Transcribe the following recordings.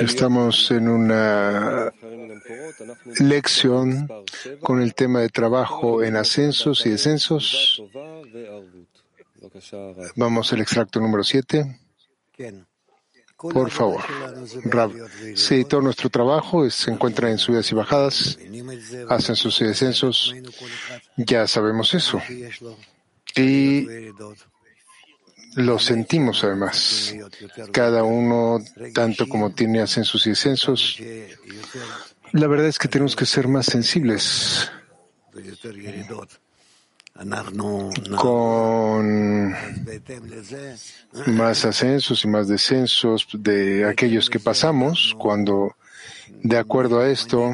Estamos en una lección con el tema de trabajo en ascensos y descensos. Vamos al extracto número 7. Por favor, Rab. Sí, todo nuestro trabajo se encuentra en subidas y bajadas, ascensos y descensos. Ya sabemos eso. Y lo sentimos además. Cada uno, tanto como tiene ascensos y descensos, la verdad es que tenemos que ser más sensibles con más ascensos y más descensos de aquellos que pasamos, cuando de acuerdo a esto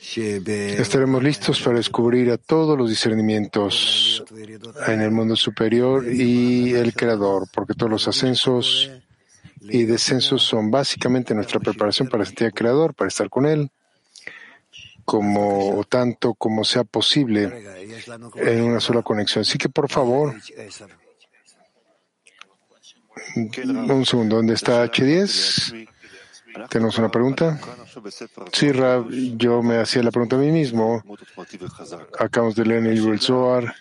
estaremos listos para descubrir a todos los discernimientos en el mundo superior y el Creador, porque todos los ascensos y descensos son básicamente nuestra preparación para sentir al Creador, para estar con Él como tanto como sea posible en una sola conexión. Así que por favor, un segundo, ¿dónde está H10? ¿Tenemos una pregunta? Sí, Rab, yo me hacía la pregunta a mí mismo. Acabamos de leer en el libro Zohar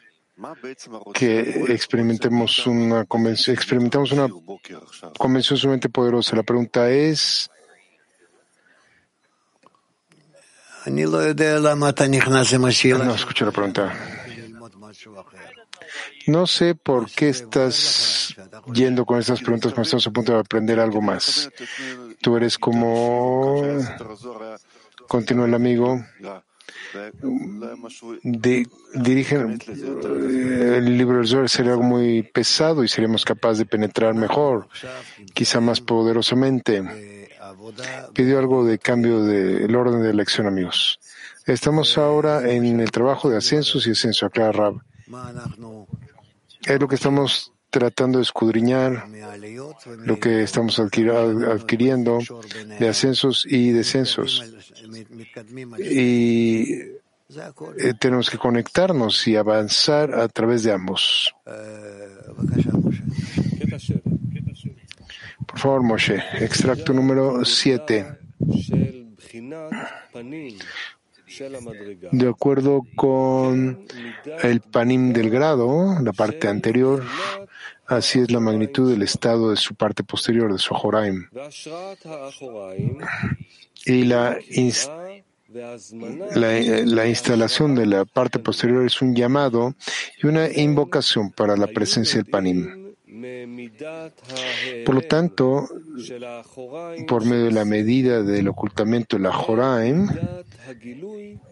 que experimentemos una convención, experimentamos una convención sumamente poderosa. La pregunta es, No escuché la pregunta. No sé por qué estás yendo con estas preguntas cuando estamos a punto de aprender algo más. Tú eres como, continúa el amigo, dirige el libro del Zohar sería algo muy pesado y seríamos capaces de penetrar mejor, quizá más poderosamente pidió algo de cambio del orden de elección, amigos. Estamos ahora en el trabajo de ascensos y descensos, acá Rab. Es lo que estamos tratando de escudriñar, lo que estamos adquiriendo de ascensos y descensos. Y eh, tenemos que conectarnos y avanzar a través de ambos. Por favor, Moshe, extracto número 7. De acuerdo con el panim del grado, la parte anterior, así es la magnitud del estado de su parte posterior, de su Joraim. Y la, la, la, instalación de la parte posterior es un llamado y una invocación para la presencia del panim. Por lo tanto, por medio de la medida del ocultamiento de la Joraim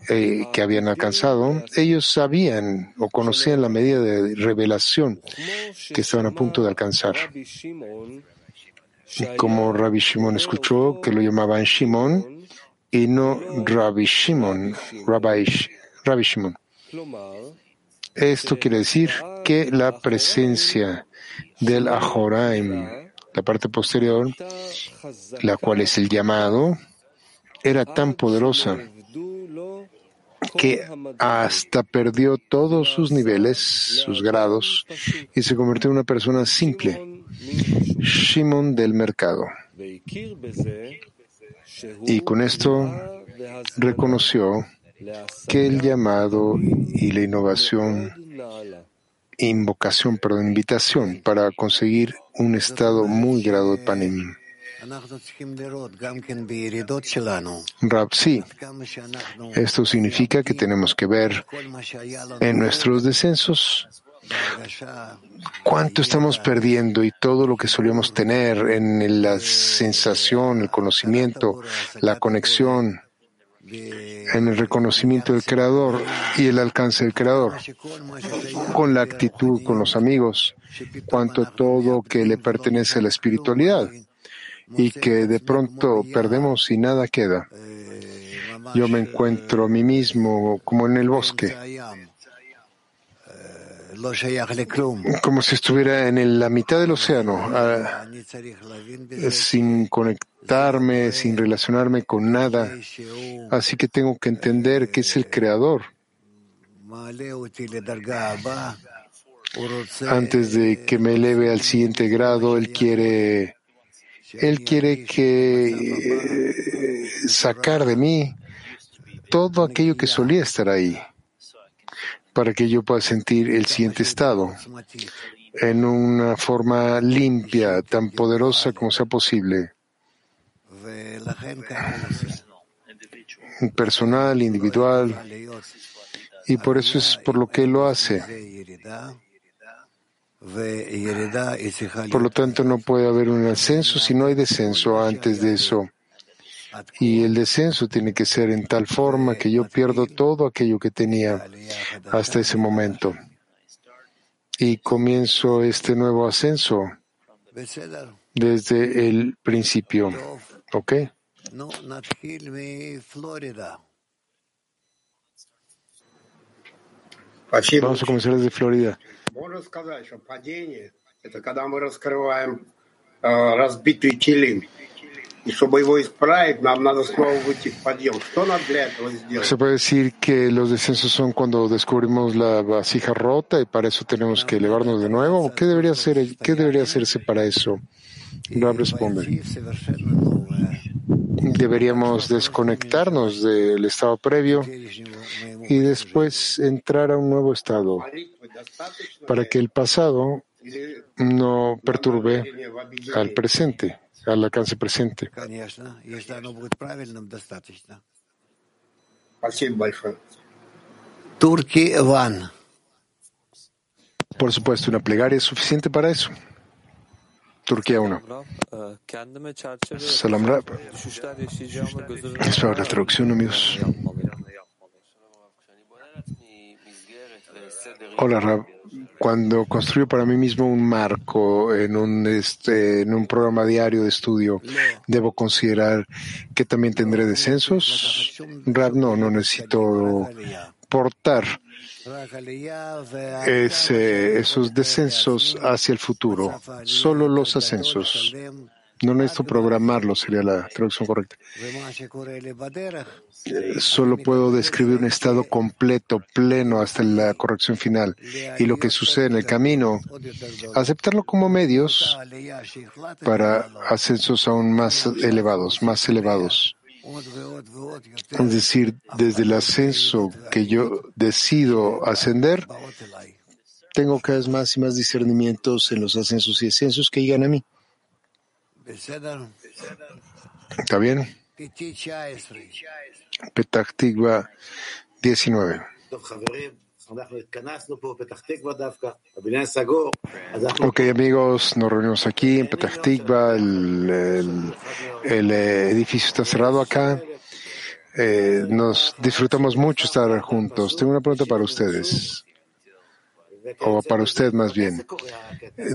eh, que habían alcanzado, ellos sabían o conocían la medida de revelación que estaban a punto de alcanzar. Como Rabbi Shimon escuchó que lo llamaban Shimon y no Rabbi Shimon, Rabbi, Rabbi Shimon. Esto quiere decir que la presencia del Ahoraim, la parte posterior, la cual es el llamado, era tan poderosa que hasta perdió todos sus niveles, sus grados, y se convirtió en una persona simple, Shimon del mercado. Y con esto reconoció que el llamado y la innovación invocación, perdón, invitación para conseguir un estado muy grado de panim. Rab, sí. Esto significa que tenemos que ver en nuestros descensos cuánto estamos perdiendo y todo lo que solíamos tener en la sensación, el conocimiento, la conexión, en el reconocimiento del Creador y el alcance del Creador, con la actitud con los amigos, cuanto todo que le pertenece a la espiritualidad y que de pronto perdemos y nada queda. Yo me encuentro a mí mismo como en el bosque, como si estuviera en la mitad del océano, sin conectarme, sin relacionarme con nada. Así que tengo que entender que es el Creador. Antes de que me eleve al siguiente grado, él quiere, él quiere que eh, sacar de mí todo aquello que solía estar ahí, para que yo pueda sentir el siguiente estado en una forma limpia, tan poderosa como sea posible, personal, individual, y por eso es por lo que lo hace. Por lo tanto, no puede haber un ascenso si no hay descenso antes de eso. Y el descenso tiene que ser en tal forma que yo pierdo todo aquello que tenía hasta ese momento. Y comienzo este nuevo ascenso desde el principio. ¿Ok? Vamos a comenzar desde Florida. Se puede decir que los descensos son cuando descubrimos la vasija rota y para eso tenemos que elevarnos de nuevo. ¿Qué debería, hacerse para eso? Rab responde. Deberíamos desconectarnos del estado previo y después entrar a un nuevo estado para que el pasado no perturbe al presente, al alcance presente. Turki Van. Por supuesto, una plegaria es suficiente para eso. Turquía 1. Salam Rab. Eso es la traducción, amigos. Hola Rab. Cuando construyo para mí mismo un marco en un, este, en un programa diario de estudio, ¿debo considerar que también tendré descensos? Rab, no, no necesito portar esos descensos hacia el futuro, solo los ascensos. No necesito programarlo, sería la traducción correcta. Solo puedo describir un estado completo, pleno, hasta la corrección final. Y lo que sucede en el camino, aceptarlo como medios para ascensos aún más elevados, más elevados. Es decir, desde el ascenso que yo decido ascender, tengo cada vez más y más discernimientos en los ascensos y descensos que llegan a mí. ¿Está bien? Petah Tikva 19. Ok, amigos, nos reunimos aquí en Petah Tikva. El, el, el edificio está cerrado acá. Eh, nos disfrutamos mucho estar juntos. Tengo una pregunta para ustedes o para usted más bien.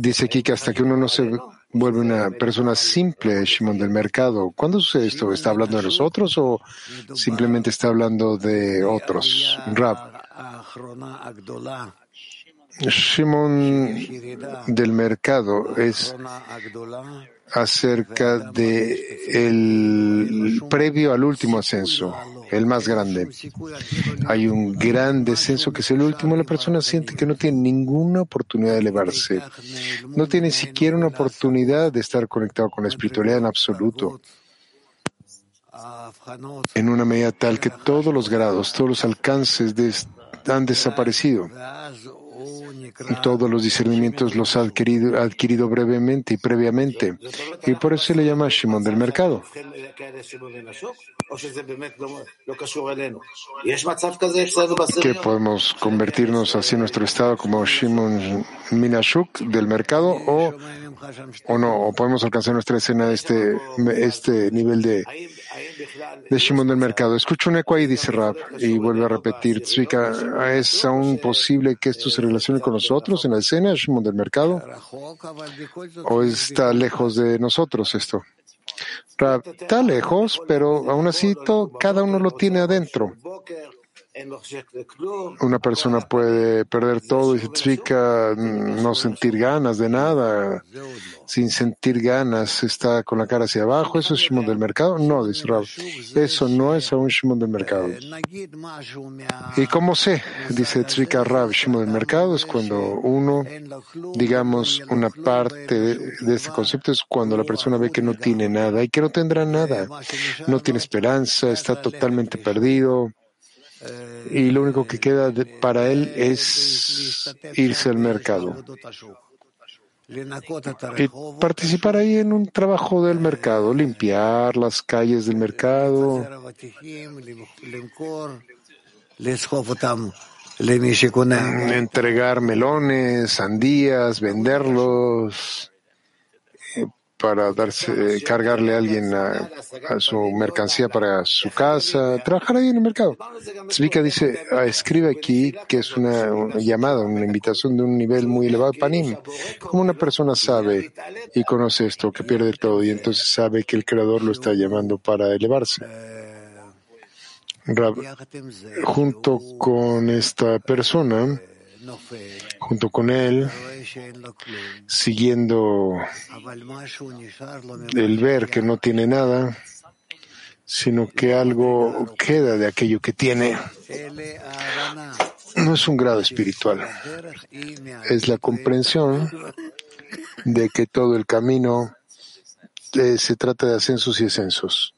Dice aquí que hasta que uno no se vuelve una persona simple, Shimon del mercado, ¿cuándo sucede esto? ¿Está hablando de los otros o simplemente está hablando de otros? Rap. Shimon del mercado es acerca de el previo al último ascenso, el más grande. Hay un gran descenso que es el último. La persona siente que no tiene ninguna oportunidad de elevarse. No tiene siquiera una oportunidad de estar conectado con la espiritualidad en absoluto. En una medida tal que todos los grados, todos los alcances han desaparecido todos los discernimientos los ha adquirido, adquirido brevemente y previamente. Y por eso se le llama Shimon del mercado. Que podemos convertirnos así en nuestro estado como Shimon Minashuk del mercado o, o no, o podemos alcanzar nuestra escena este, este nivel de, de Shimon del mercado. Escucho un eco ahí, dice Rab, y vuelve a repetir, Tzvika, ¿es aún posible que esto se relacione con nosotros en la escena, Shimon del mercado? ¿O está lejos de nosotros esto? Rab, está lejos, pero aún así todo, cada uno lo tiene adentro. Una persona puede perder todo y Tzvika no sentir ganas de nada, sin sentir ganas, está con la cara hacia abajo. ¿Eso es Shimon del mercado? No, dice Rab. Eso no es aún Shimon del mercado. ¿Y cómo sé? Dice Tzvika Rab, Shimon del mercado es cuando uno, digamos, una parte de, de este concepto es cuando la persona ve que no tiene nada y que no tendrá nada, no tiene esperanza, está totalmente perdido y lo único que queda para él es irse al mercado. Y participar ahí en un trabajo del mercado, limpiar las calles del mercado, entregar melones, sandías, venderlos, para darse, cargarle a alguien a, su mercancía para su casa, trabajar ahí en el mercado. Zvika dice, ah, escribe aquí que es una, llamada, una invitación de un nivel muy elevado, panim. Como una persona sabe y conoce esto, que pierde todo y entonces sabe que el Creador lo está llamando para elevarse. junto con esta persona, junto con él, siguiendo el ver que no tiene nada, sino que algo queda de aquello que tiene. No es un grado espiritual, es la comprensión de que todo el camino eh, se trata de ascensos y descensos.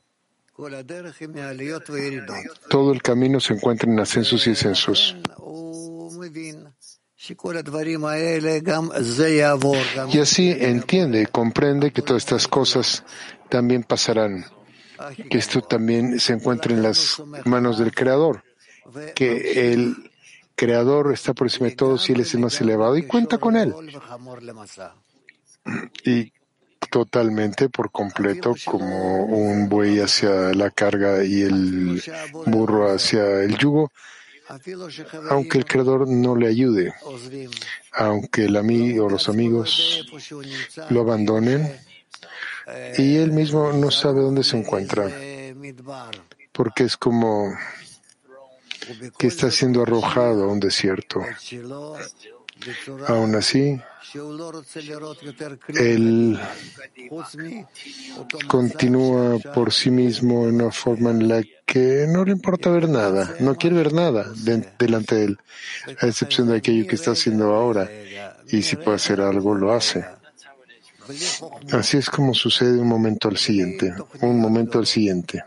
Todo el camino se encuentra en ascensos y descensos. Y así entiende y comprende que todas estas cosas también pasarán, que esto también se encuentra en las manos del Creador, que el Creador está por encima de todos y Él es el más elevado y cuenta con Él. Y totalmente por completo como un buey hacia la carga y el burro hacia el yugo, aunque el Creador no le ayude, aunque el amigo o los amigos lo abandonen, y él mismo no sabe dónde se encuentra, porque es como que está siendo arrojado a un desierto. Aún así, él continúa por sí mismo en una forma en la que no le importa ver nada, no quiere ver nada delante de él, a excepción de aquello que está haciendo ahora. Y si puede hacer algo, lo hace. Así es como sucede un momento al siguiente, un momento al siguiente,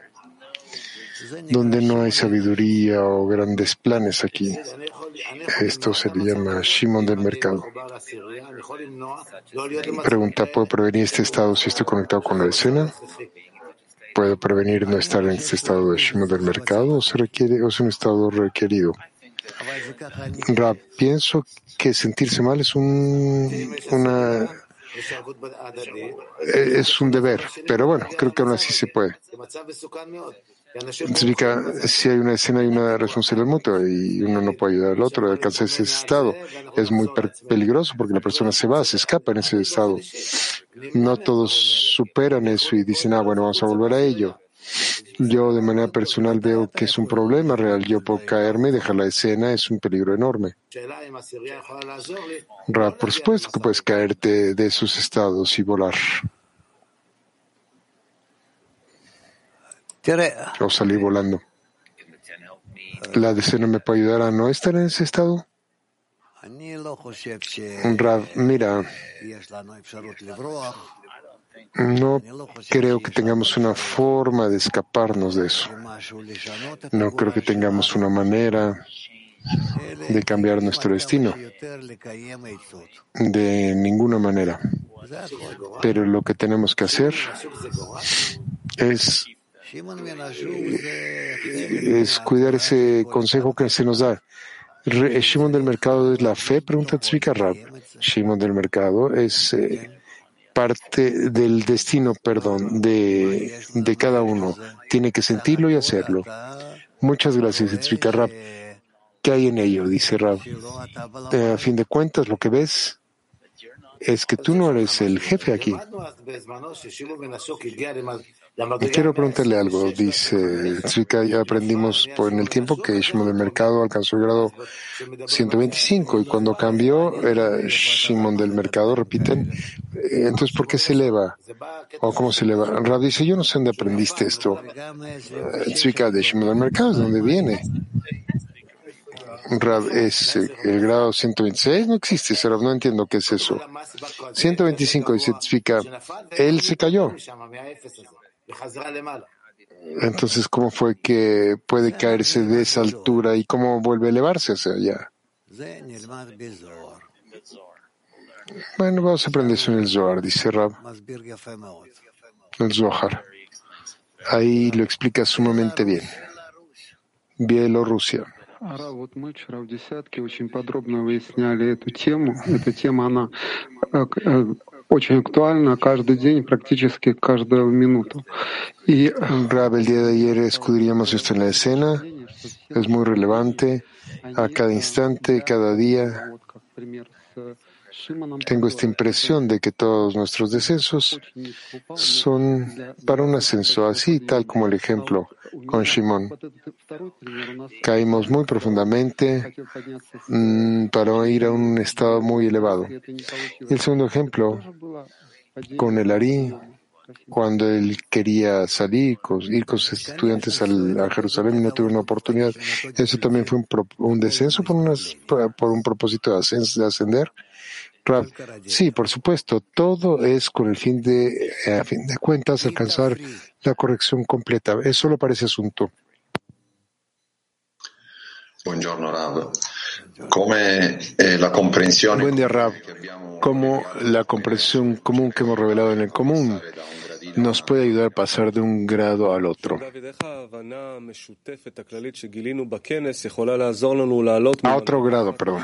donde no hay sabiduría o grandes planes aquí. Esto se le llama Shimon del mercado. Pregunta, ¿puedo prevenir este estado si estoy conectado con la escena? ¿Puedo prevenir no estar en este estado de Shimon del mercado o, es un estado requerido? Rab, pienso que sentirse mal es un, es un deber, pero bueno, creo que aún así se puede. Significa, si hay una escena y una responsabilidad mutua y uno no puede ayudar al otro a alcanzar ese estado, es muy peligroso porque la persona se va, se escapa en ese estado. No todos superan eso y dicen, ah, bueno, vamos a volver a ello. Yo de manera personal veo que es un problema real. Yo puedo caerme y dejar la escena, es un peligro enorme. por supuesto que puedes caerte de esos estados y volar. O salir volando. ¿La decena me puede ayudar a no estar en ese estado? Rav, mira, no creo que tengamos una forma de escaparnos de eso. No creo que tengamos una manera de cambiar nuestro destino. De ninguna manera. Pero lo que tenemos que hacer es es cuidar ese consejo que se nos da. Shimon del mercado es la fe, pregunta Tzvika Rab. Shimon del mercado es eh, parte del destino, perdón, de, de, cada uno. Tiene que sentirlo y hacerlo. Muchas gracias, Tzvika Rab. ¿Qué hay en ello? Dice Rab. Eh, a fin de cuentas, lo que ves es que tú no eres el jefe aquí. Quiero preguntarle algo. Dice Tzvika, ya aprendimos por en el tiempo que Shimon del mercado alcanzó el grado 125 y cuando cambió era Shimon del mercado, repiten. Entonces, ¿por qué se eleva? ¿O cómo se eleva? Rab dice, yo no sé dónde aprendiste esto. Tzvika de Shimon del mercado, ¿de dónde viene? Rab es el grado 126, no existe, Rab, no entiendo qué es eso. 125 dice Tzvika, él se cayó. Entonces, ¿cómo fue que puede caerse de esa altura y cómo vuelve a elevarse hacia allá? Bueno, vamos a aprender eso en el Zohar, dice Rab. El Zohar. Ahí lo explica sumamente bien. Bielorrusia. Ара, вот мы вчера в десятке очень подробно выясняли эту тему. Эта тема, она очень актуальна каждый день, практически каждую минуту. Y Rab, el día de ayer escudriñamos esto en la escena. Es muy relevante a cada instante, cada día. Tengo esta impresión de que todos nuestros descensos son para un ascenso, así tal como el ejemplo con Shimon. Caímos muy profundamente mm, para ir a un estado muy elevado. Y el segundo ejemplo, con el Ari, cuando él quería salir, ir con sus estudiantes a Jerusalén y no tuvo una oportunidad, eso también fue un, descenso por, por un propósito de ascender. Sí, por supuesto, todo es con el fin de, a fin de cuentas, alcanzar la corrección completa. Es solo para ese asunto. Buongiorno. Come eh, la Buen día, Rav. Como la comprensión común que hemos revelado en el común nos puede ayudar a pasar de un grado al otro. A otro grado, perdón.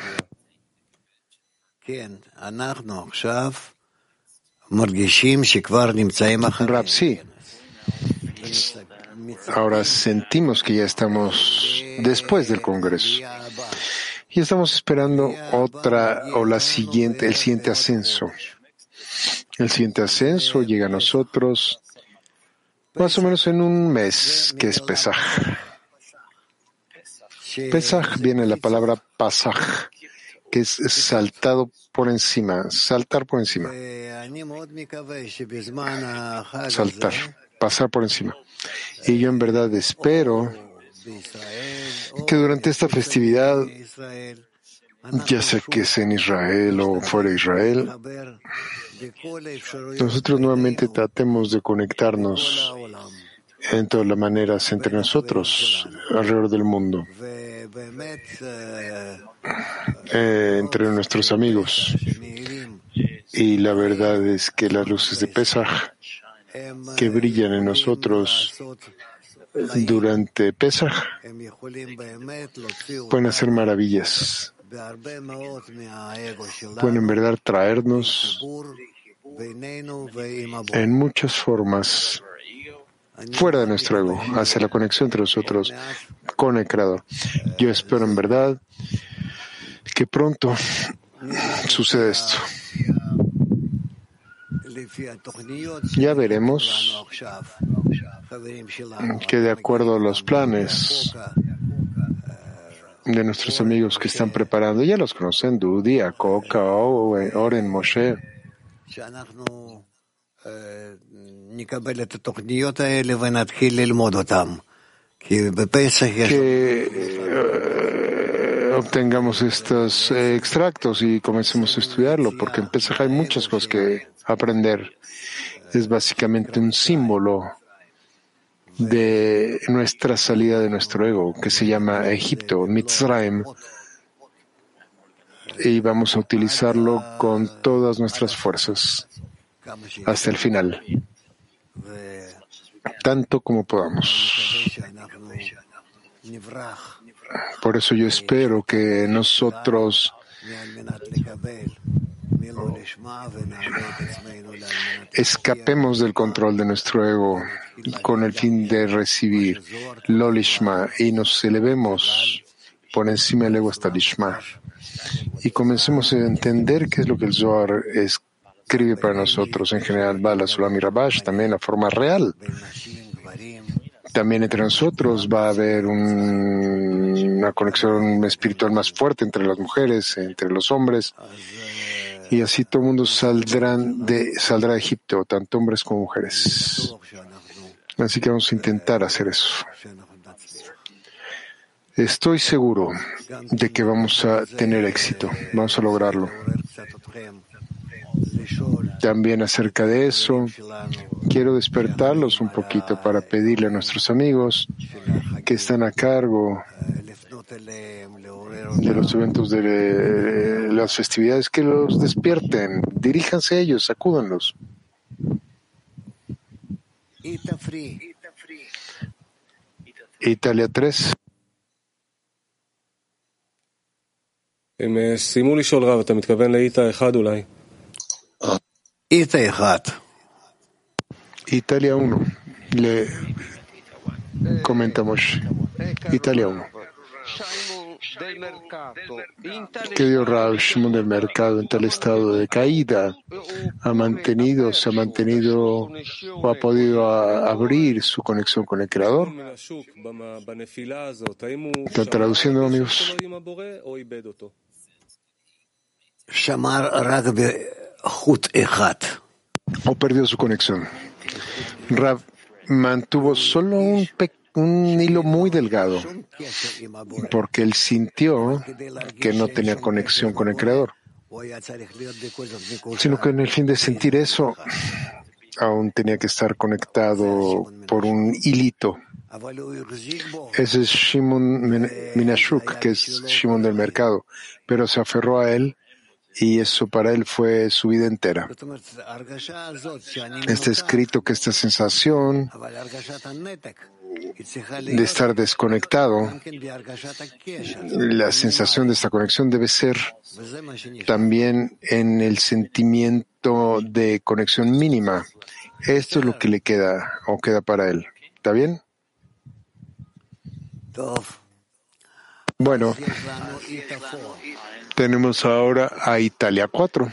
Rab, sí. Ahora sentimos que ya estamos después del Congreso. y estamos esperando otra o la siguiente, el siguiente ascenso. El siguiente ascenso llega a nosotros más o menos en un mes, que es Pesaj. Pesaj. Viene la palabra pasaj, que es saltado por encima, saltar por encima. Saltar, pasar por encima. Y yo en verdad espero que durante esta festividad, ya sea que sea en Israel o fuera de Israel, nosotros nuevamente tratemos de conectarnos en todas las maneras entre nosotros alrededor del mundo, eh, entre nuestros amigos. Y la verdad es que las luces de Pesach que brillan en nosotros durante Pesach pueden hacer maravillas. Pueden en verdad traernos en muchas formas fuera de nuestro ego, hacia la conexión entre nosotros con el Creador. Yo espero en verdad que pronto suceda esto. Ya veremos que de acuerdo a los planes de nuestros amigos que están preparando, ya los conocen, Dudi, Akoka, Oren, Moshe, que eh, obtengamos estos eh, extractos y comencemos a estudiarlo, porque en Pesach hay muchas cosas que aprender. Es básicamente un símbolo de nuestra salida de nuestro ego, que se llama Egipto, Mitzrayim, y vamos a utilizarlo con todas nuestras fuerzas hasta el final, tanto como podamos. Por eso yo espero que nosotros escapemos del control de nuestro ego con el fin de recibir Lolishma y nos elevemos por encima del ego hasta Lishma y comencemos a entender qué es lo que el Zohar es escribe para nosotros en general, Bala Sulam Rabash, también la forma real. También entre nosotros va a haber un- una conexión espiritual más fuerte entre las mujeres, entre los hombres, y así todo el mundo saldrán de, saldrá de Egipto, tanto hombres como mujeres. Así que vamos a intentar hacer eso. Estoy seguro de que vamos a tener éxito, vamos a lograrlo. También acerca de eso, quiero despertarlos un poquito para pedirle a nuestros amigos que están a cargo de los eventos de las festividades que los despierten. Diríjanse a ellos, sacúdanlos. Italia 3. הם אה, סיימו לשאול רב, אתה מתכוון לאיטה אחד אולי? איתה אחד. Italia 1. Le comentamos. Italia 1. que dio Rav Shimon del mercado en tal estado de caída, ha mantenido, se ha mantenido o ha podido a, abrir su conexión con el Creador. Está traduciendo, amigos. O perdió su conexión. Rav mantuvo solo un pequeño un hilo muy delgado, porque él sintió que no tenía conexión con el Creador, sino que en el fin de sentir eso, aún tenía que estar conectado por un hilito. Ese es Shimon Minashuk, que es Shimon del mercado, pero se aferró a él y eso para él fue su vida entera. Está escrito que esta sensación de estar desconectado, la sensación de esta conexión debe ser también en el sentimiento de conexión mínima. Esto es lo que le queda o queda para él. ¿Está bien? Bueno, tenemos ahora a Italia 4.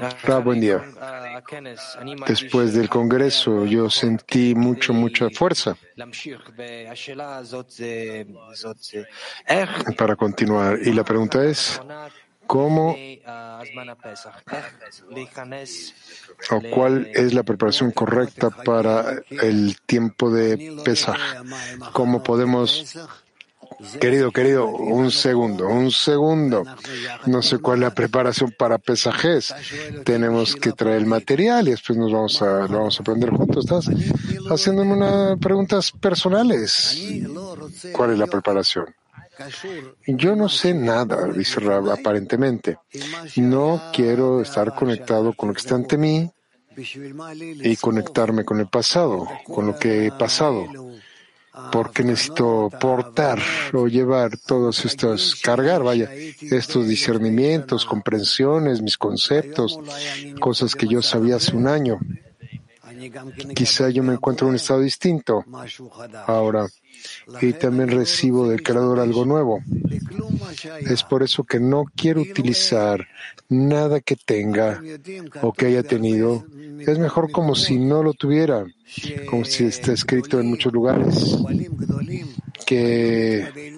Ah, buen día. Después del Congreso yo sentí mucho, mucha fuerza para continuar. Y la pregunta es, ¿cómo o cuál es la preparación correcta para el tiempo de Pesaj? ¿Cómo podemos Querido, querido, un segundo, un segundo. No sé cuál es la preparación para pesajes. Tenemos que traer el material y después nos vamos a, lo vamos a aprender juntos. Estás haciéndome unas preguntas personales. ¿Cuál es la preparación? Yo no sé nada, dice Rab, aparentemente. No quiero estar conectado con lo que está ante mí y conectarme con el pasado, con lo que he pasado porque necesito portar o llevar todos estos, cargar, vaya, estos discernimientos, comprensiones, mis conceptos, cosas que yo sabía hace un año. Quizá yo me encuentro en un estado distinto ahora y también recibo del Creador algo nuevo. Es por eso que no quiero utilizar nada que tenga o que haya tenido. Es mejor como si no lo tuviera, como si está escrito en muchos lugares que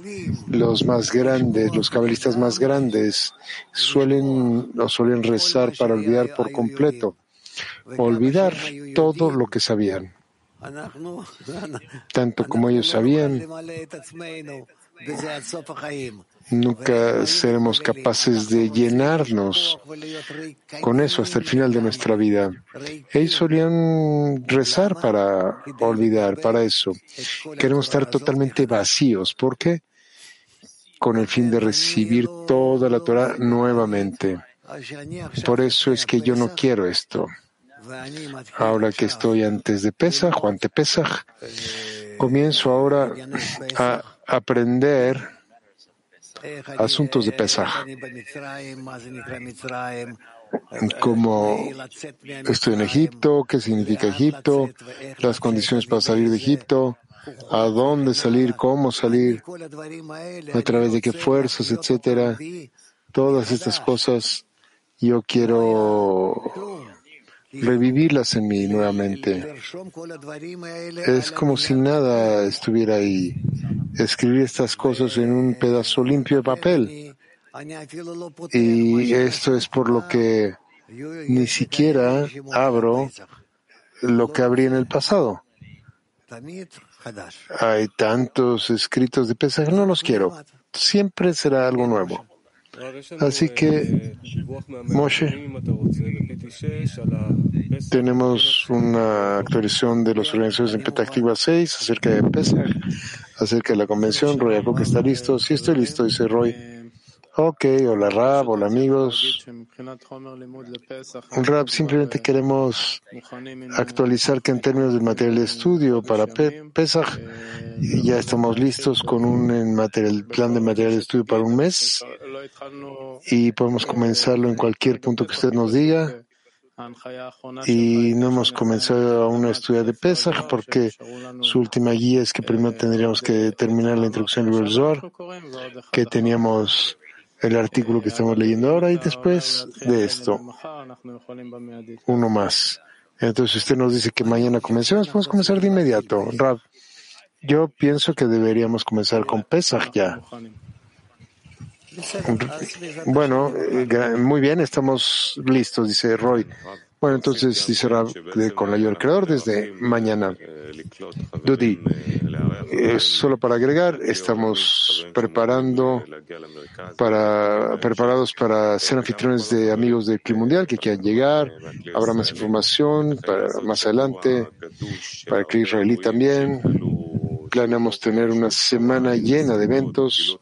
los más grandes, los cabalistas más grandes, suelen o suelen rezar para olvidar por completo, olvidar todo lo que sabían. Tanto como ellos sabían, Nunca seremos capaces de llenarnos con eso hasta el final de nuestra vida. Ellos solían rezar para olvidar, para eso. Queremos estar totalmente vacíos. ¿Por qué? Con el fin de recibir toda la Torah nuevamente. Por eso es que yo no quiero esto. Ahora que estoy antes de Pesaj o ante Pesaj, comienzo ahora a aprender asuntos de Pesach. Como estoy en Egipto, qué significa Egipto, las condiciones para salir de Egipto, a dónde salir, cómo salir, a través de qué fuerzas, etcétera. Todas estas cosas Yo quiero revivirlas en mí nuevamente. Es como si nada estuviera ahí. Escribir estas cosas en un pedazo limpio de papel. Y esto es por lo que ni siquiera abro lo que abrí en el pasado. Hay tantos escritos de Pesach, no los quiero. Siempre será algo nuevo. Así que, Moshe, tenemos una actualización de los organizaciones en Petactiva 6 acerca de Pesach, acerca de la convención. Roy que está listo. Si estoy listo, dice Roy. Ok, hola Rab, hola amigos. Rab, simplemente queremos actualizar que en términos del material de estudio para Pesach ya estamos listos con un material, plan de material de estudio para un mes y podemos comenzarlo en cualquier punto que usted nos diga. Y no hemos comenzado aún a estudiar de Pesach porque su última guía es que primero tendríamos que terminar la introducción del Zohar, que teníamos el artículo que estamos leyendo ahora y después de esto, uno más. Entonces, usted nos dice que mañana comencemos, podemos comenzar de inmediato. Rab, yo pienso que deberíamos comenzar con Pesach ya. Bueno, eh, muy bien, estamos listos, dice Roy. Bueno, entonces dice Rab, con la ayuda del creador desde mañana. Dudi, eh, solo para agregar, estamos preparando para, preparados para ser anfitriones de amigos del Club Mundial que quieran llegar. Habrá más información para más adelante, para el club israelí también. Planeamos tener una semana llena de eventos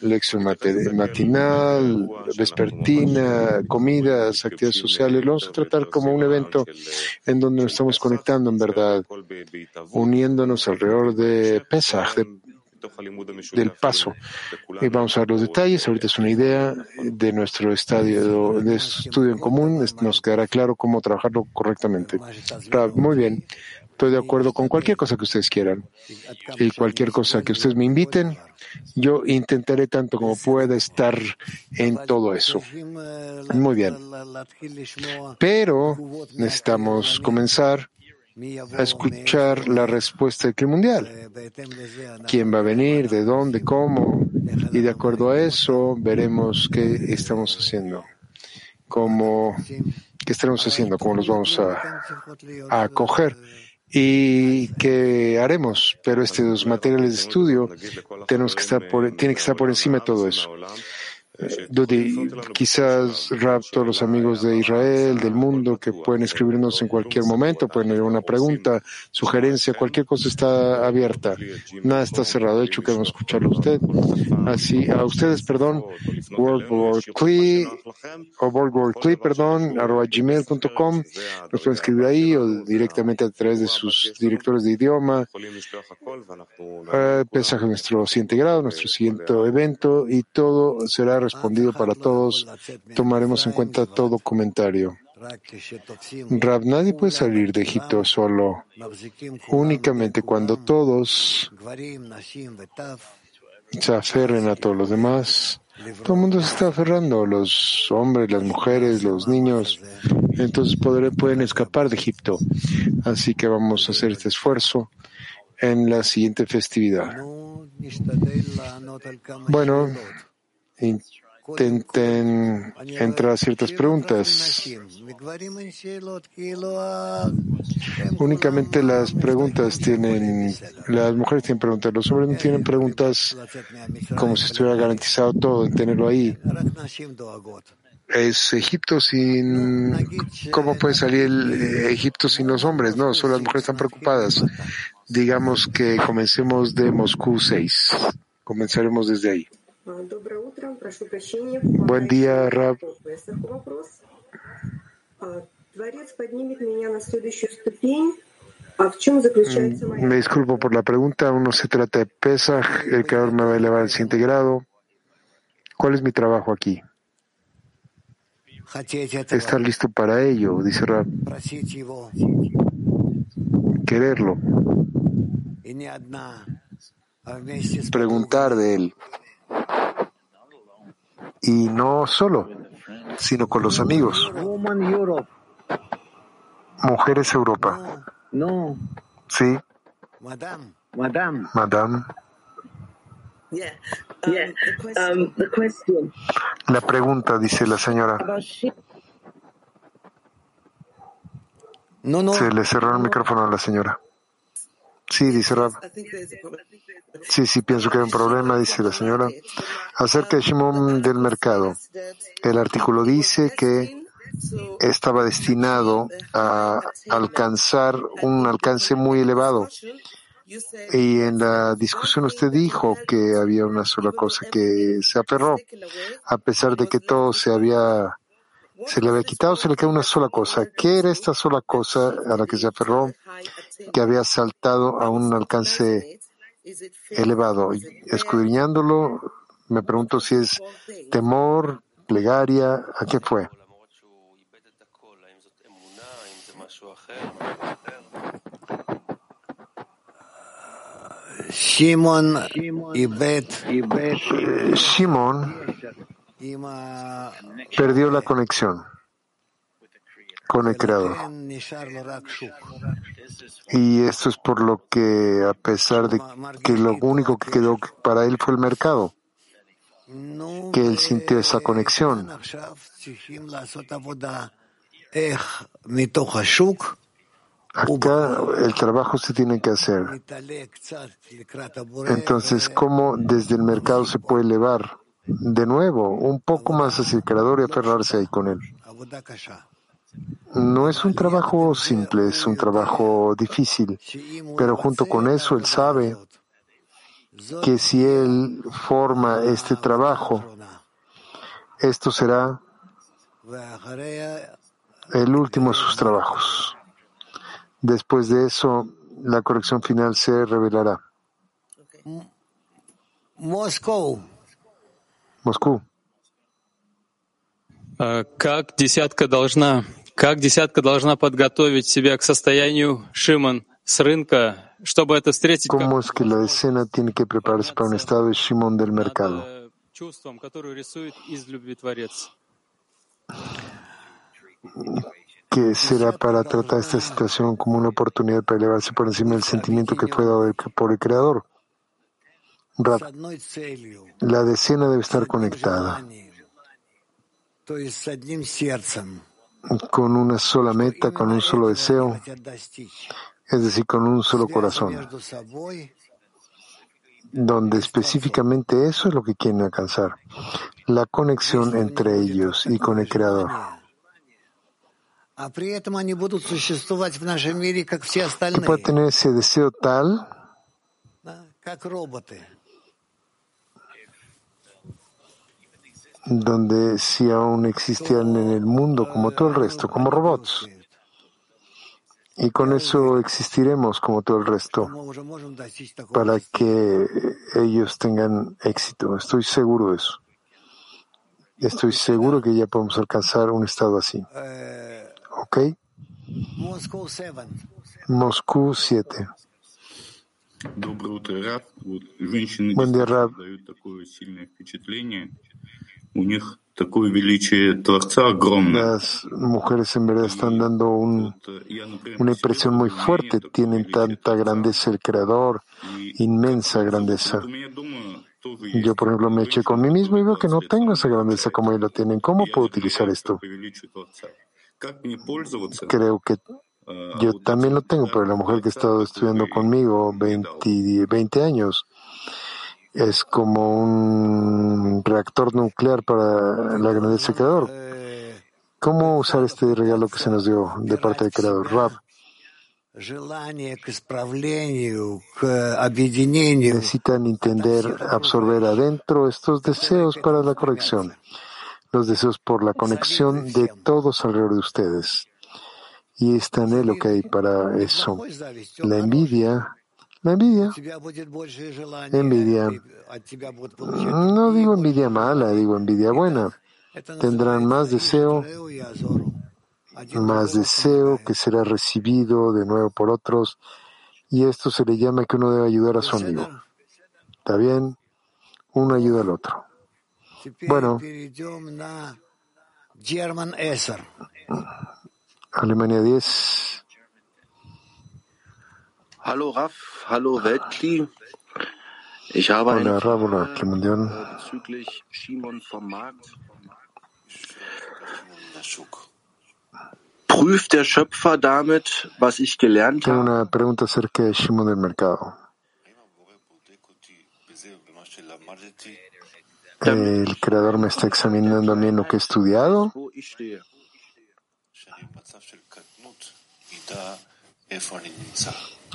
lección matinal, vespertina, comidas, actividades sociales. Lo vamos a tratar como un evento en donde nos estamos conectando en verdad, uniéndonos alrededor de Pesach, del paso. Y vamos a ver los detalles. Ahorita es una idea de nuestro estadio de estudio en común. Nos quedará claro cómo trabajarlo correctamente. Muy bien. Estoy de acuerdo con cualquier cosa que ustedes quieran y cualquier cosa que ustedes me inviten. Yo intentaré tanto como pueda estar en todo eso. Muy bien. Pero necesitamos comenzar a escuchar la respuesta del clima mundial. ¿Quién va a venir? ¿De dónde? ¿Cómo? Y de acuerdo a eso, veremos qué estamos haciendo. ¿Cómo, ¿Qué estaremos haciendo? ¿Cómo los vamos a, a acoger? Y qué haremos, pero estos materiales de estudio tenemos que estar por, tiene que estar por encima de todo eso. Dudi, quizás Rap, todos los amigos de Israel, del mundo, que pueden escribirnos en cualquier momento, pueden hacer una pregunta, sugerencia, cualquier cosa está abierta. Nada está cerrado. De hecho, queremos escucharlo a usted. Así, a ustedes, perdón, World War o World War perdón, arroba gmail.com. Nos pueden escribir ahí o directamente a través de sus directores de idioma. Eh, Pesaje nuestro siguiente grado, nuestro siguiente evento y todo será respondido para todos. Tomaremos en cuenta todo comentario. Rab, nadie puede salir de Egipto solo, únicamente cuando todos se aferren a todos los demás. Todo el mundo se está aferrando, los hombres, las mujeres, los niños. Entonces pueden escapar de Egipto. Así que vamos a hacer este esfuerzo en la siguiente festividad. Bueno, intenten entrar a ciertas preguntas. Únicamente las preguntas tienen, las mujeres tienen preguntas, los hombres no tienen preguntas como si estuviera garantizado todo en tenerlo ahí. Es Egipto sin, ¿cómo puede salir el Egipto sin los hombres? No, solo las mujeres están preocupadas. Digamos que comencemos de Moscú 6. Comenzaremos desde ahí. Buen día, Rab. Me disculpo por la pregunta. Uno se trata de Pesach. El creador me va a elevar al siguiente grado. ¿Cuál es mi trabajo aquí? Estar listo para ello, dice Rab. Quererlo. Preguntar de él. Y no solo. sino con los amigos. Mujeres Europa. No. Sí, Madame. Madame. Um, the question La pregunta, dice la señora. Se le cerró el micrófono a la señora. Sí, dice Rab. Sí, sí, pienso que hay un problema, dice la señora. Acerca de Shimon del mercado. El artículo dice que estaba destinado a alcanzar un alcance muy elevado. Y en la discusión usted dijo que había una sola cosa que se aferró, a pesar de que todo se había, se le había quitado, se le queda una sola cosa. ¿Qué era esta sola cosa a la que se aferró, que había saltado a un alcance elevado? Escudriñándolo, me pregunto si es temor, plegaria, ¿a qué fue? Shimon eh, Shimon Perdió la conexión con el Creador. Y esto es por lo que, a pesar de que lo único que quedó para él fue el mercado, que él sintió esa conexión. Acá el trabajo se tiene que hacer. Entonces, ¿cómo desde el mercado se puede elevar? de nuevo un poco más hacia y aferrarse ahí con él. No es un trabajo simple, es un trabajo difícil, pero junto con eso él sabe que si él forma este trabajo, esto será el último de sus trabajos. Después de eso, la corrección final se revelará. Moscú. А Как десятка должна, как десятка должна подготовить себя к состоянию Шиман с рынка, чтобы это встретить как ¿Cómo es que la decena tiene que prepararse para un estado de Shimon del mercado? надо чувством, которое рисует из любви Творец. que será para tratar esta situación como una oportunidad para elevarse por encima del sentimiento que fue dado por el Creador. la decena debe estar conectada. Con una sola meta, con un solo deseo, es decir, con un solo corazón, donde específicamente eso es lo que quieren alcanzar, la conexión entre ellos y con el Creador. Y puede tener ese deseo tal donde si aún existían en el mundo como todo el resto, como robots. Y con eso existiremos como todo el resto, para que ellos tengan éxito. Estoy seguro de eso. Estoy seguro que ya podemos alcanzar un estado así. ¿Ok? Moscú 7. Buen día, Rab. Las mujeres en verdad están dando un, una impresión muy fuerte, tienen tanta grandeza el Creador, inmensa grandeza. Yo, por ejemplo, me eché con mí mismo y veo que no tengo esa grandeza como ellos la tienen. ¿Cómo puedo utilizar esto? Creo que yo también lo tengo, pero la mujer que ha estado estudiando conmigo 20, 20 años, es como un reactor nuclear para la grandeza del Creador. ¿Cómo usar este regalo que se nos dio de parte del Creador? Rab. Necesitan entender, absorber adentro estos deseos para la corrección, los deseos por la conexión de todos alrededor de ustedes. Y este anhelo que hay para eso. La envidia la envidia. Envidia. No digo envidia mala, digo envidia buena. Tendrán más deseo, más deseo que será recibido de nuevo por otros. Y esto se le llama que uno debe ayudar a su amigo. ¿Está bien? Uno ayuda al otro. Bueno. Alemania 10. Hallo Raf, hallo Weltkli. Ich habe eine Frage äh, bezüglich Shimon vom Markt. Prüft der Schöpfer damit, was ich gelernt habe? una pregunta acerca de Shimon del mercado. ¿El creador me está examinando a mí en lo que he estudiado?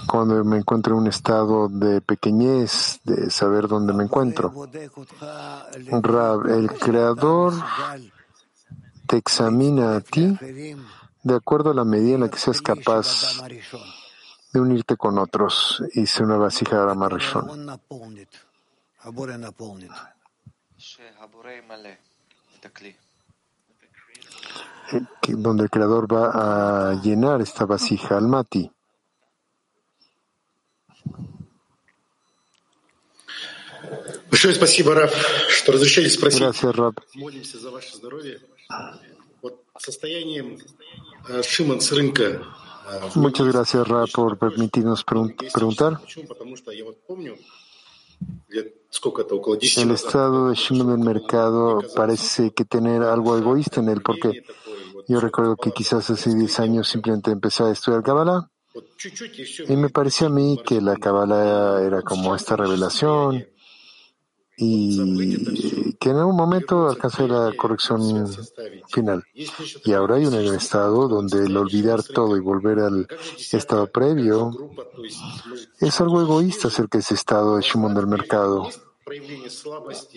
Cuando me encuentro en un estado de pequeñez, de saber dónde me encuentro. Rab, el creador te examina a ti de acuerdo a la medida en la que seas capaz de unirte con otros y ser una vasija de Rama donde el creador va a llenar esta vasija al mati. Gracias, Rab. Muchas gracias, Ra, por permitirnos preguntar. El estado de Shimon del mercado parece que tener algo egoísta en él, porque yo recuerdo que quizás hace 10 años simplemente empecé a estudiar Kabbalah y me parecía a mí que la Kabbalah era como esta revelación y que en algún momento alcanzó la corrección final. Y ahora hay un estado donde el olvidar todo y volver al estado previo es algo egoísta acerca de ese estado de Shimon del mercado.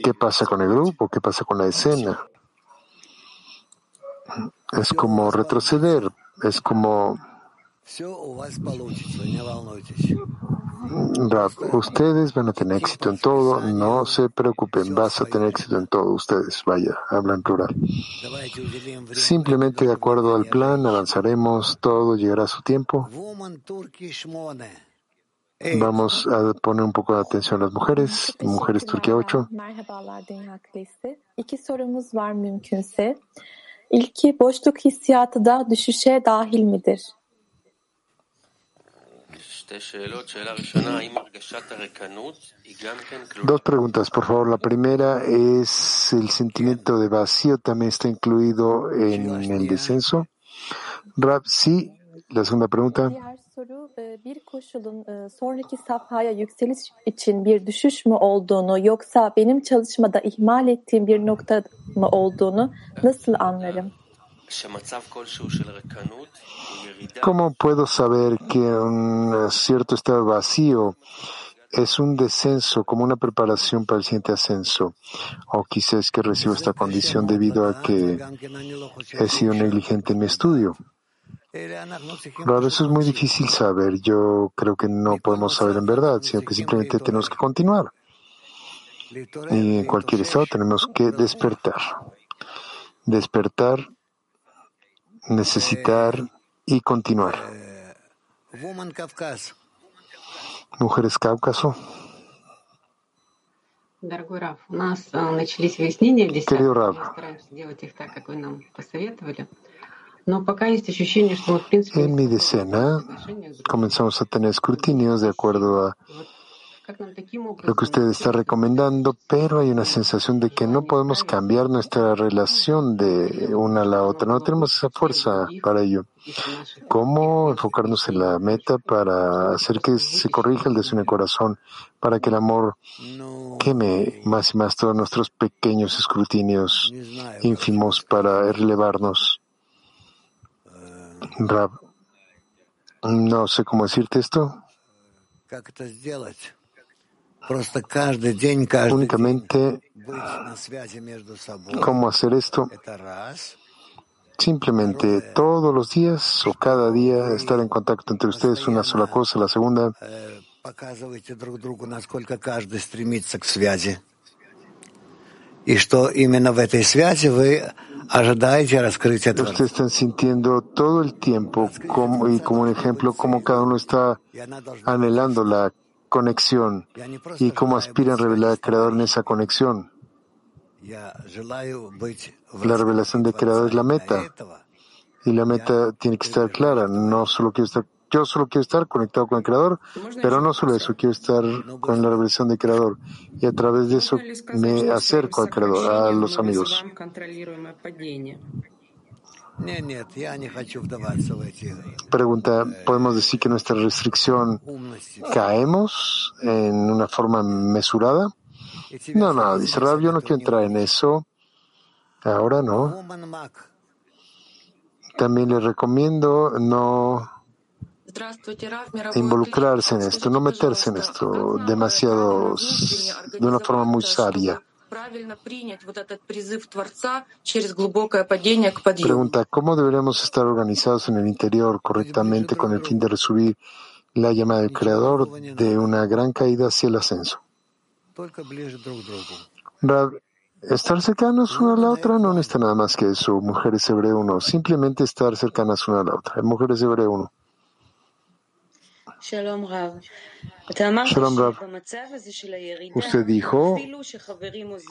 ¿Qué pasa con el grupo? ¿Qué pasa con la escena? Es como retroceder, es como... Rab, ustedes van a tener éxito en todo, no se preocupen, vas a tener éxito en todo, ustedes, vaya, habla en plural. Simplemente de acuerdo al plan, avanzaremos, todo llegará a su tiempo. Vamos a poner un poco de atención a las mujeres. Mujeres Turquía 8. İlki boşluk hissiyatı da düşüşe dahil midir? Dos preguntas, por favor. La primera es, ¿el sentimiento de vacío también está incluido en el descenso? Rab, sí. La segunda pregunta. soru e, bir koşulun e, sonraki safhaya yükseliş için bir düşüş mü olduğunu yoksa benim çalışmada ihmal ettiğim bir nokta mı olduğunu nasıl anlarım? ¿Cómo puedo saber que un eh, cierto estado vacío es un descenso como una preparación para el siguiente ascenso? O quizás que recibo esta condición debido a que he sido negligente en mi estudio. Claro, eso es muy difícil saber. Yo creo que no podemos saber en verdad, sino que simplemente tenemos que continuar. Y en cualquier estado tenemos que despertar. Despertar, necesitar y continuar. Mujeres Cáucaso. Querido Rab, en mi decena comenzamos a tener escrutinios de acuerdo a lo que usted está recomendando, pero hay una sensación de que no podemos cambiar nuestra relación de una a la otra. No tenemos esa fuerza para ello. ¿Cómo enfocarnos en la meta para hacer que se corrija el deseo en el corazón, para que el amor queme más y más todos nuestros pequeños escrutinios ínfimos para elevarnos? Rab, no sé cómo decirte esto. Únicamente, ¿cómo hacer esto? Simplemente todos los días o cada día estar en contacto entre ustedes, una sola cosa, la segunda И что именно в этой связи вы ожидаете раскрытия Творца. ustedes están sintiendo todo el tiempo como, y como un ejemplo cómo cada uno está anhelando la conexión y cómo aspiran a revelar al Creador en esa conexión. La revelación del Creador es la meta. Y la meta tiene que estar clara. No solo quiero estar, yo solo quiero estar conectado con el Creador, pero no solo eso, quiero estar con la revelación del Creador. Y a través de eso me acerco al Creador, a los amigos. Pregunta, ¿podemos decir que nuestra restricción caemos en una forma mesurada? No, no, dice Rab, yo no quiero entrar en eso. Ahora no. También le recomiendo no involucrarse en esto, no meterse en esto demasiado, de una forma muy sabia. Pregunta, ¿cómo deberíamos estar organizados en el interior correctamente con el fin de resubir la llamada del Creador de una gran caída hacia el ascenso? estar cercanos una a la otra no necesita nada más que eso, mujeres hebreo 1, simplemente estar cercanas una a la otra, mujeres hebreo 1. Shalom Rav. Usted dijo,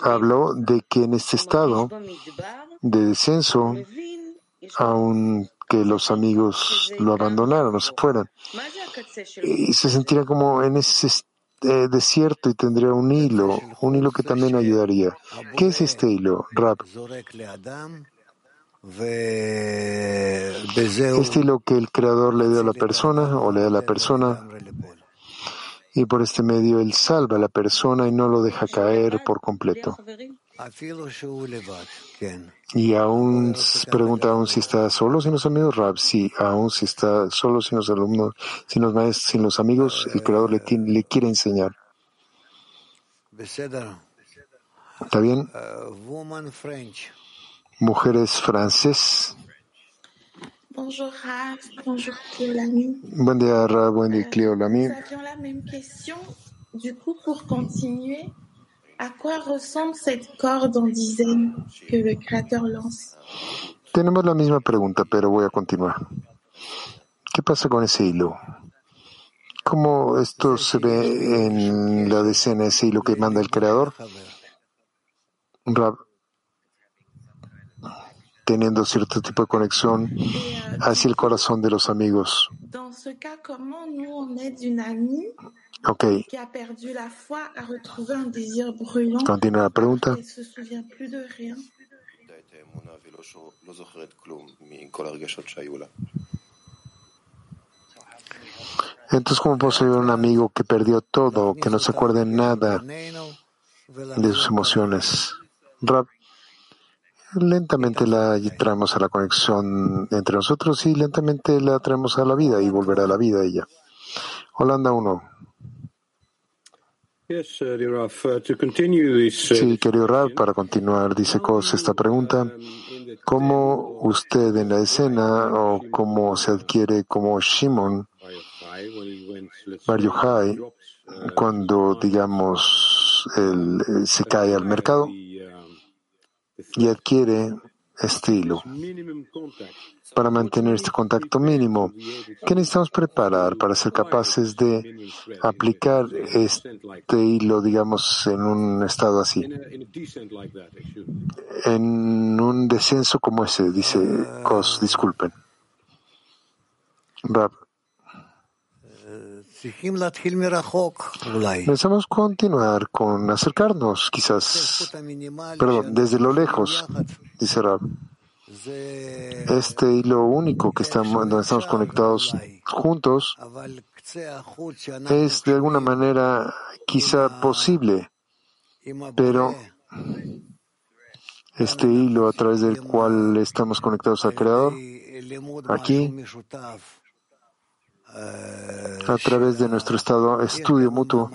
habló de que en este estado de descenso, aunque los amigos lo abandonaron o se fueran, y se sentiría como en ese eh, desierto y tendría un hilo, un hilo que también ayudaría. ¿Qué es este hilo, Rab? Hilo que el Creador le dio a la persona o le da a la persona. y por este medio él salva a la persona y no lo deja caer por completo. Y aún pregunta aún si está solo sin los amigos, Rab, sí, aún si está solo sin los alumnos, sin los maestros, sin los amigos, el Creador le, le quiere enseñar. ¿Está bien? Mujeres francés. Bonjour Rav, bonjour Cléolami. Buen día Rav, buen día Cléolami. Même question. Du coup, pour continuer, à quoi ressemble cette corde en dizaines que le Créateur lance Tenemos la misma pregunta, pero voy a continuar. ¿Qué pasa con ese hilo? ¿Cómo esto se ve en la decena, ese hilo que manda el Creador? Rav, teniendo cierto tipo de conexión hacia el corazón de los amigos. Ok, continúa la pregunta. Entonces, ¿cómo puedo ser un amigo que perdió todo, que no se acuerda en nada de sus emociones? Lentamente la traemos a la conexión entre nosotros y lentamente la traemos a la vida y volverá a la vida ella. Holanda 1. Yes, uh, Raf, uh, uh, Sí, querido Rab, para continuar, dice Kos esta pregunta. ¿Cómo usted en la escena o cómo se adquiere como Shimon Bar Yochai cuando, digamos, él, eh, se cae al mercado y adquiere hilo? Para mantener este contacto mínimo, ¿qué necesitamos preparar para ser capaces de aplicar este hilo, digamos, en un estado así? En un descenso como ese, dice Kos, disculpen. Rab. Necesitamos continuar con acercarnos, quizás, perdón, desde lo lejos, dice Rab. Este hilo único que estamos, donde estamos conectados juntos es de alguna manera quizá posible, pero este hilo a través del cual estamos conectados al Creador, aquí, a través de nuestro estado estudio mutuo,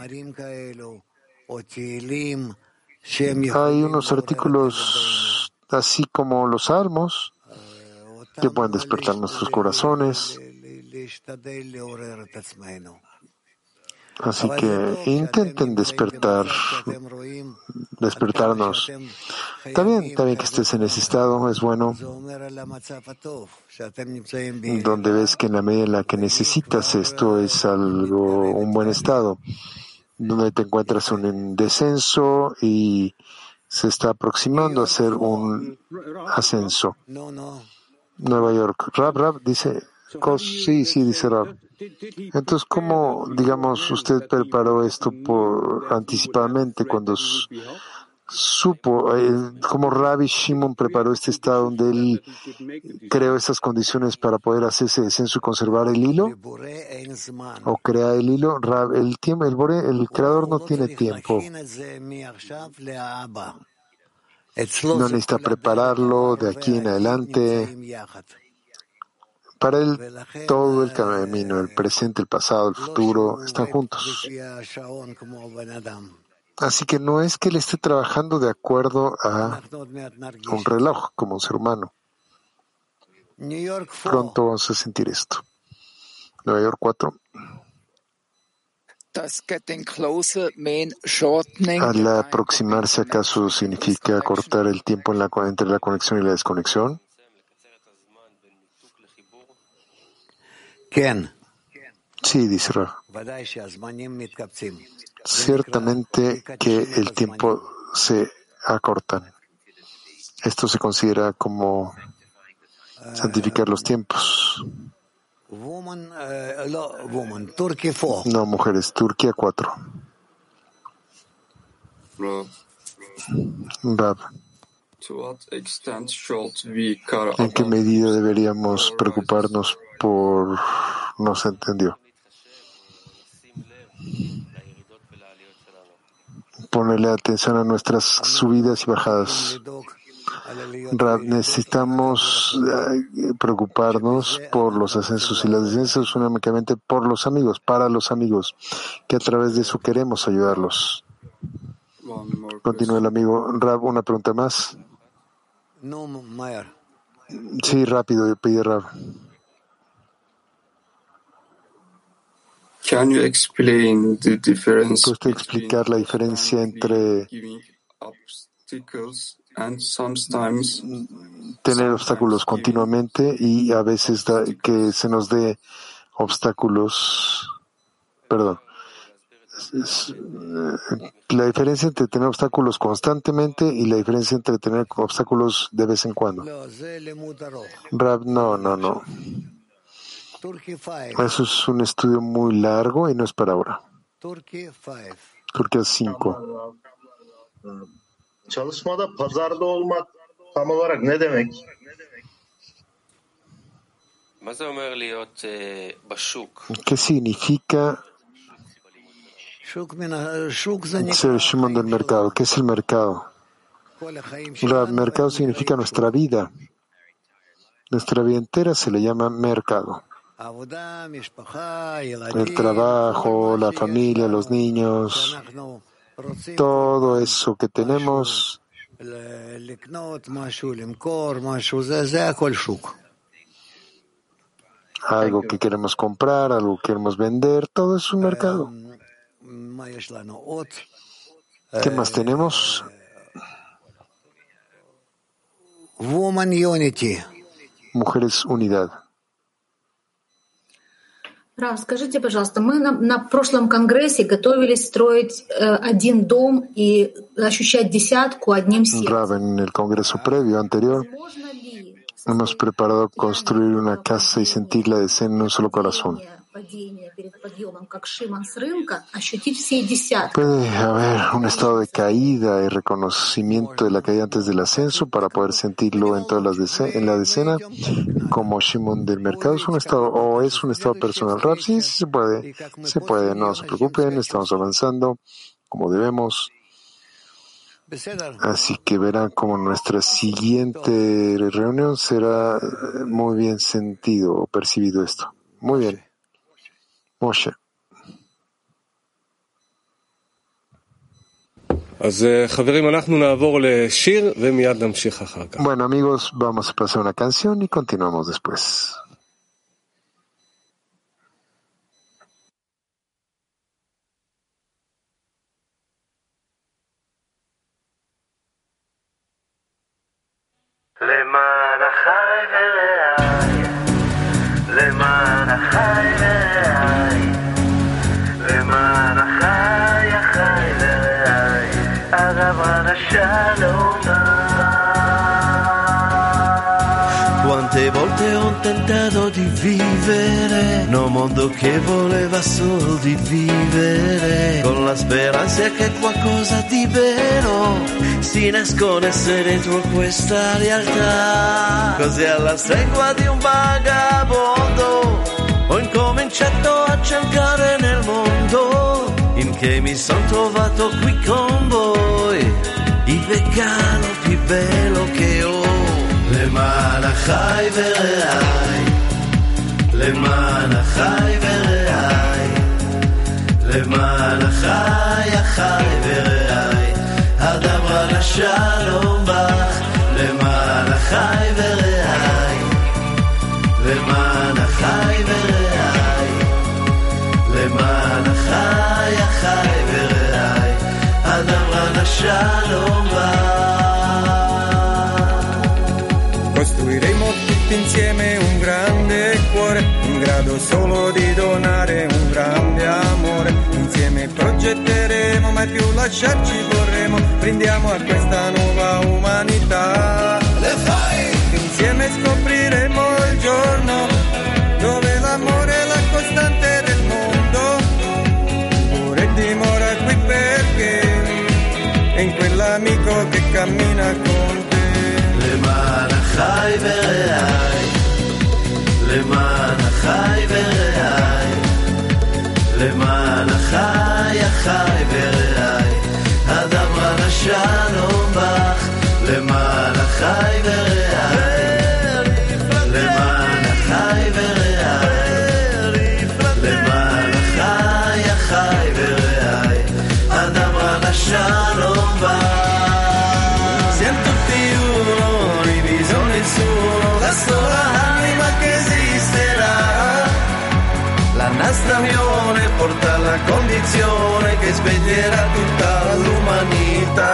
hay unos artículos así como los salmos que pueden despertar nuestros corazones. Así que intenten despertar, despertarnos. También, también que estés en ese estado es bueno, donde ves que en la medida en la que necesitas esto es algo, un buen estado, donde te encuentras en descenso y se está aproximando a hacer un ascenso. Nueva York. Rab, Rab dice, sí, sí, dice Rab. Entonces, ¿cómo, digamos, usted preparó esto por anticipadamente cuando supo, eh, cómo Rabbi Shimon preparó este estado donde él creó esas condiciones para poder hacer ese descenso y conservar el hilo? ¿O crea el hilo? Rab, el, tiempo, el, bore, el creador no tiene tiempo. No necesita prepararlo de aquí en adelante. Para él, todo el camino, el presente, el pasado, el futuro, están juntos. Así que no es que él esté trabajando de acuerdo a un reloj como un ser humano. Pronto vamos a sentir esto. Nueva York 4. Al aproximarse, ¿acaso significa cortar el tiempo en la, entre la conexión y la desconexión? Sí, dice Ra. Ciertamente que el tiempo se acorta. Esto se considera como santificar los tiempos. No, mujeres, Turquía 4. Rab. ¿En qué medida deberíamos preocuparnos por... no se entendió? Ponerle atención a nuestras subidas y bajadas. Rab, necesitamos eh, preocuparnos por los ascensos y las descensos únicamente por los amigos, para los amigos, que a través de eso queremos ayudarlos. Continúa el amigo. Rab, una pregunta más. Sí, rápido, pide Rab. Can you explain the difference ¿Puede usted explicar la diferencia entre tener obstáculos continuamente y a veces da, que se nos dé obstáculos, perdón, la diferencia entre tener obstáculos constantemente y la diferencia entre tener obstáculos de vez en cuando. Rab, no, no, no. Eso es un estudio muy largo y no es para ahora. Turquía 5. Çalışmada pazarda olmak tam olarak ne demek? ¿Qué significa ser Shimon del mercado? ¿Qué es el mercado? El mercado significa nuestra vida. Nuestra vida entera se le llama mercado. El trabajo, la familia, los niños, todo eso que tenemos algo que queremos comprar, algo que queremos vender, todo es un mercado. ¿Qué más tenemos? Mujeres Unidad. Рав, скажите, пожалуйста, мы на, на прошлом конгрессе готовились строить э, один дом и ощущать десятку одним сердцем. Rav, en el congreso previo anterior hemos preparado construir una casa y sentir la decena en un solo corazón. Puede haber un estado de caída y reconocimiento de la caída antes del ascenso para poder sentirlo en todas las en la decena, como Shimon del mercado es un estado o es un estado personal. Rap, sí, se puede, se puede, no se preocupen, estamos avanzando como debemos. Así que verán como nuestra siguiente reunión será muy bien sentido o percibido esto. Muy bien. Moshe. Bueno amigos, vamos a pasar una canción y continuamos después. למען החי ורעי, למען החי shallow now. Quante volte ho tentato di vivere, no mondo che voleva solo di vivere, con la speranza che qualcosa di vero si nascondesse dentro questa realtà. Così alla stregua di un vagabondo ho incominciato a cercare nel mondo in che mi sono trovato qui con voi il vegano più bello che ho למען החי ורעי, למען החי ורעי, למען החי, החי ורעי, הדברה לשלום בך, למען החי ורעי, למען החי ורעי, למען החי, החי ורעי, lascialo va. Costruiremo tutti insieme un grande cuore, in grado solo di donare un grande amore. Insieme progetteremo, mai più lasciarci vorremo, brindiamo a questa nuova umanità. Le fai! Insieme scopriremo è in quell'amico che cammina con te. למען החי ורעי, למען החי ורעי, למען החי, החי ורעי, הדברה לשלום בך, למען החי ורעי, הדברה לשלום בך. Siamo tutti uno, diviso nessuno, la sola anima che esisterà. La nostra unione porta alla condizione che sveglierà tutta l'umanità.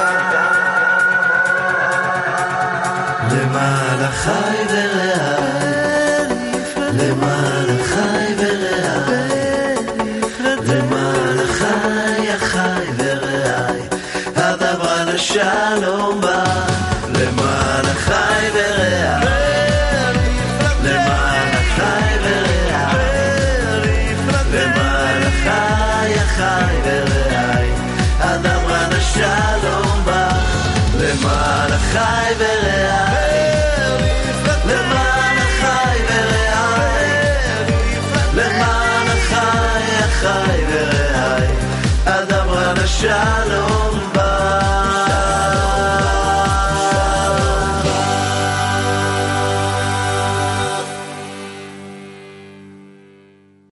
למען החי שלום בא למען החי ורע למען החי ורע למען החי החי ורעי אדם רנה שלום בא למען החי ורעי למען החי ורעי למען החי החי ורעי אדם רנה שלום